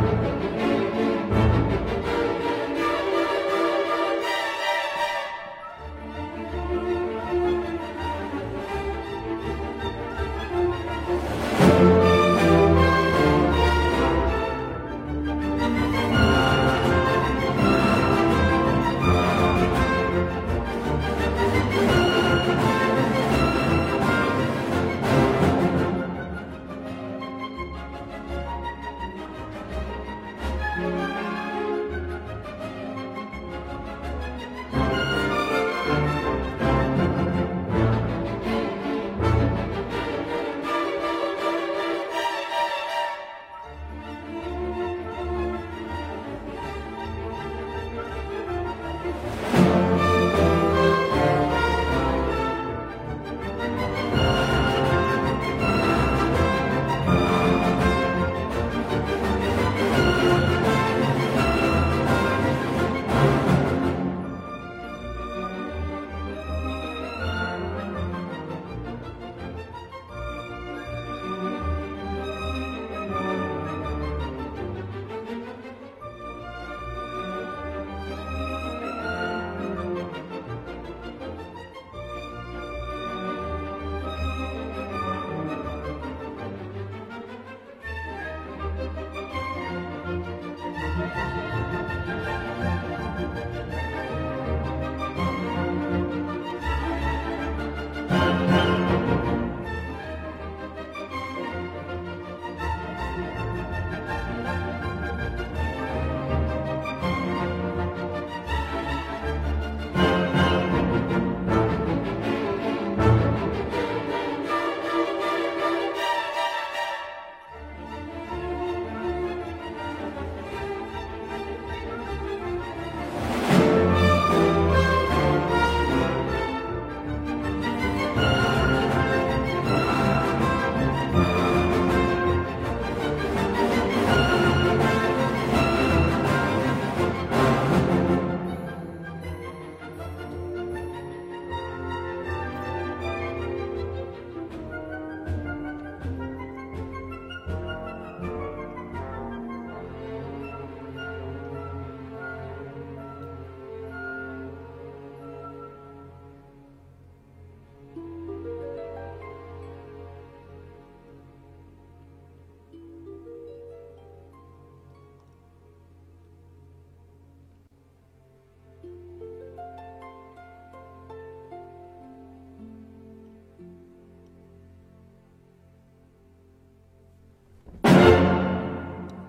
Música